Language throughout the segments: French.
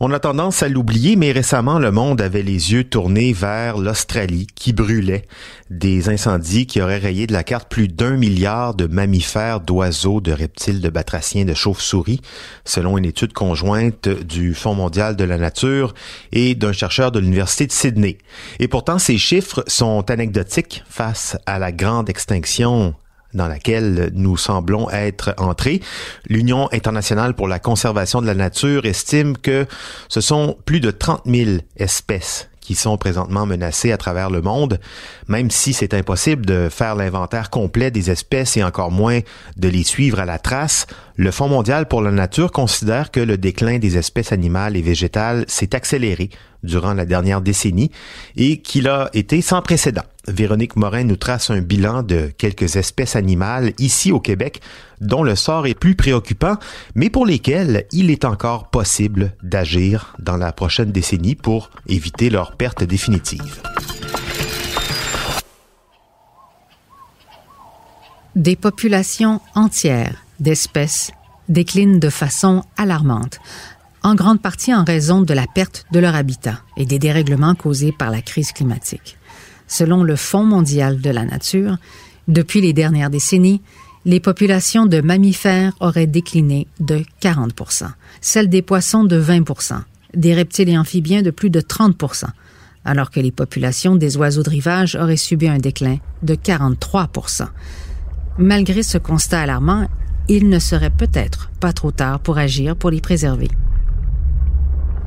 On a tendance à l'oublier, mais récemment, le monde avait les yeux tournés vers l'Australie qui brûlait. Des incendies qui auraient rayé de la carte plus d'un milliard de mammifères, d'oiseaux, de reptiles, de batraciens, de chauves-souris, selon une étude conjointe du Fonds mondial de la nature et d'un chercheur de l'Université de Sydney. Et pourtant, ces chiffres sont anecdotiques face à la grande extinction dans laquelle nous semblons être entrés. L'Union internationale pour la conservation de la nature estime que ce sont plus de 30 000 espèces qui sont présentement menacées à travers le monde, même si c'est impossible de faire l'inventaire complet des espèces et encore moins de les suivre à la trace, le Fonds mondial pour la nature considère que le déclin des espèces animales et végétales s'est accéléré durant la dernière décennie et qu'il a été sans précédent. Véronique Morin nous trace un bilan de quelques espèces animales ici au Québec dont le sort est plus préoccupant, mais pour lesquelles il est encore possible d'agir dans la prochaine décennie pour éviter leur perte définitive. Des populations entières d'espèces déclinent de façon alarmante, en grande partie en raison de la perte de leur habitat et des dérèglements causés par la crise climatique. Selon le Fonds mondial de la nature, depuis les dernières décennies, les populations de mammifères auraient décliné de 40 celles des poissons de 20 des reptiles et amphibiens de plus de 30 alors que les populations des oiseaux de rivage auraient subi un déclin de 43 Malgré ce constat alarmant, il ne serait peut-être pas trop tard pour agir pour les préserver.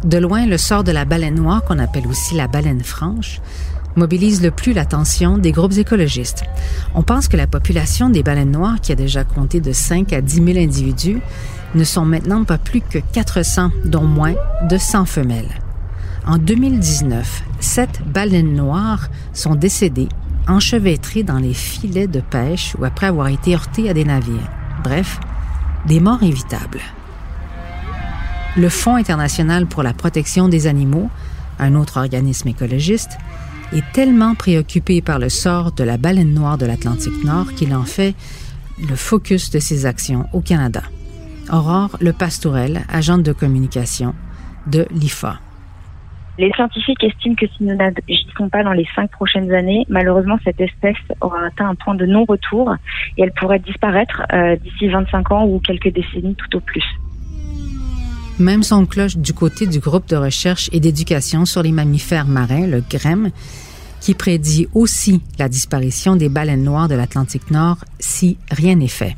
De loin, le sort de la baleine noire, qu'on appelle aussi la baleine franche, mobilise le plus l'attention des groupes écologistes. On pense que la population des baleines noires, qui a déjà compté de 5 à 10 000 individus, ne sont maintenant pas plus que 400, dont moins de 100 femelles. En 2019, sept baleines noires sont décédées, enchevêtrées dans les filets de pêche ou après avoir été heurtées à des navires. Bref, des morts évitables. Le Fonds international pour la protection des animaux, un autre organisme écologiste, est tellement préoccupé par le sort de la baleine noire de l'Atlantique Nord qu'il en fait le focus de ses actions au Canada. Aurore Le Pastourel, agente de communication de l'IFA. Les scientifiques estiment que si nous n'agissons pas dans les cinq prochaines années, malheureusement, cette espèce aura atteint un point de non-retour et elle pourrait disparaître euh, d'ici 25 ans ou quelques décennies tout au plus. Même son cloche du côté du groupe de recherche et d'éducation sur les mammifères marins, le GREM, qui prédit aussi la disparition des baleines noires de l'Atlantique Nord si rien n'est fait.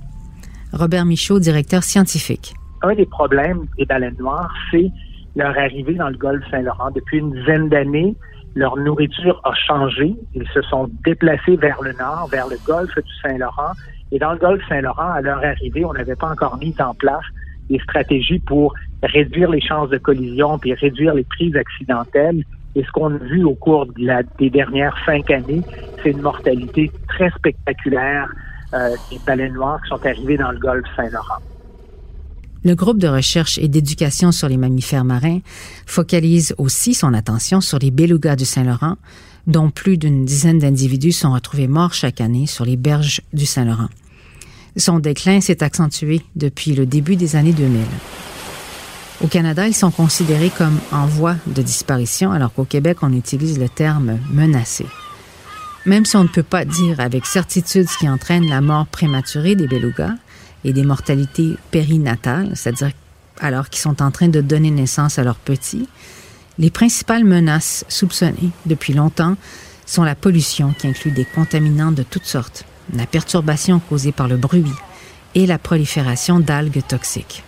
Robert Michaud, directeur scientifique. Un des problèmes des baleines noires, c'est leur arrivée dans le golfe Saint-Laurent. Depuis une dizaine d'années, leur nourriture a changé. Ils se sont déplacés vers le nord, vers le golfe du Saint-Laurent. Et dans le golfe Saint-Laurent, à leur arrivée, on n'avait pas encore mis en place des stratégies pour réduire les chances de collision puis réduire les prises accidentelles. Et ce qu'on a vu au cours des dernières cinq années, c'est une mortalité très spectaculaire euh, des baleines noires qui sont arrivées dans le golfe Saint-Laurent. Le groupe de recherche et d'éducation sur les mammifères marins focalise aussi son attention sur les belugas du Saint-Laurent, dont plus d'une dizaine d'individus sont retrouvés morts chaque année sur les berges du Saint-Laurent. Son déclin s'est accentué depuis le début des années 2000. Au Canada, ils sont considérés comme en voie de disparition, alors qu'au Québec, on utilise le terme menacé. Même si on ne peut pas dire avec certitude ce qui entraîne la mort prématurée des belugas, et des mortalités périnatales, c'est-à-dire alors qu'ils sont en train de donner naissance à leurs petits, les principales menaces soupçonnées depuis longtemps sont la pollution qui inclut des contaminants de toutes sortes, la perturbation causée par le bruit et la prolifération d'algues toxiques.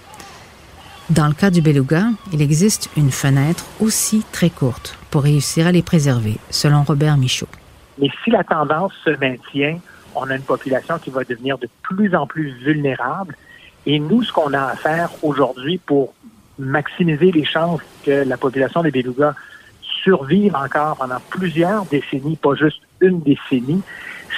Dans le cas du beluga, il existe une fenêtre aussi très courte pour réussir à les préserver, selon Robert Michaud. Mais si la tendance se maintient, on a une population qui va devenir de plus en plus vulnérable. Et nous, ce qu'on a à faire aujourd'hui pour maximiser les chances que la population des belugas survive encore pendant plusieurs décennies, pas juste une décennie,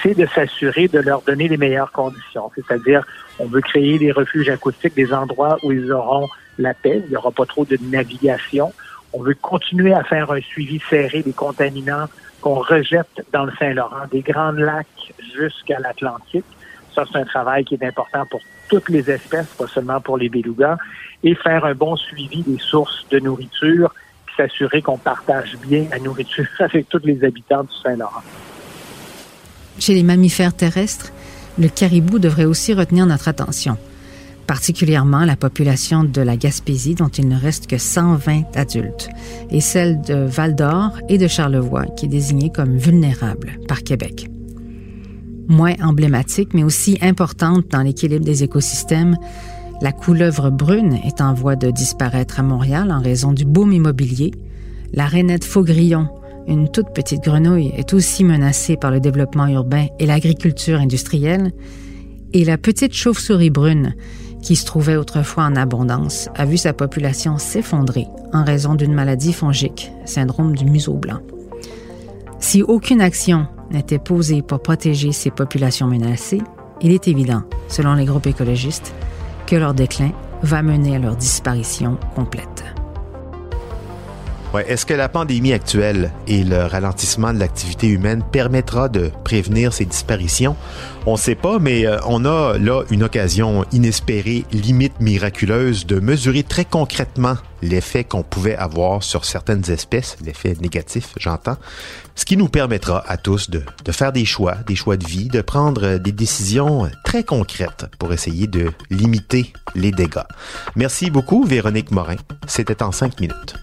c'est de s'assurer de leur donner les meilleures conditions. C'est-à-dire, on veut créer des refuges acoustiques, des endroits où ils auront la paix, il n'y aura pas trop de navigation, On veut continuer à faire un suivi serré des contaminants qu'on rejette dans le Saint-Laurent, des grands lacs jusqu'à l'Atlantique. Ça, c'est un travail qui est important pour toutes les espèces, pas seulement pour les belugas, et faire un bon suivi des sources de nourriture, s'assurer qu'on partage bien la nourriture avec tous les habitants du Saint-Laurent. Chez les mammifères terrestres, le caribou devrait aussi retenir notre attention, particulièrement la population de la Gaspésie dont il ne reste que 120 adultes, et celle de Val-d'Or et de Charlevoix qui est désignée comme vulnérable par Québec. Moins emblématique, mais aussi importante dans l'équilibre des écosystèmes, la couleuvre brune est en voie de disparaître à Montréal en raison du boom immobilier. La rainette faugrillon, une toute petite grenouille, est aussi menacée par le développement urbain et l'agriculture industrielle. Et la petite chauve-souris brune, qui se trouvait autrefois en abondance, a vu sa population s'effondrer en raison d'une maladie fongique, syndrome du museau blanc. Si aucune action n'était posée pour protéger ces populations menacées, il est évident, selon les groupes écologistes, que leur déclin va mener à leur disparition complète. Est-ce que la pandémie actuelle et le ralentissement de l'activité humaine permettra de prévenir ces disparitions? On ne sait pas, mais euh, on a là une occasion inespérée, limite miraculeuse, de mesurer très concrètement l'effet qu'on pouvait avoir sur certaines espèces, l'effet négatif, j'entends, ce qui nous permettra à tous de, de faire des choix, des choix de vie, de prendre des décisions très concrètes pour essayer de limiter les dégâts. Merci beaucoup, Véronique Morin. C'était en cinq minutes.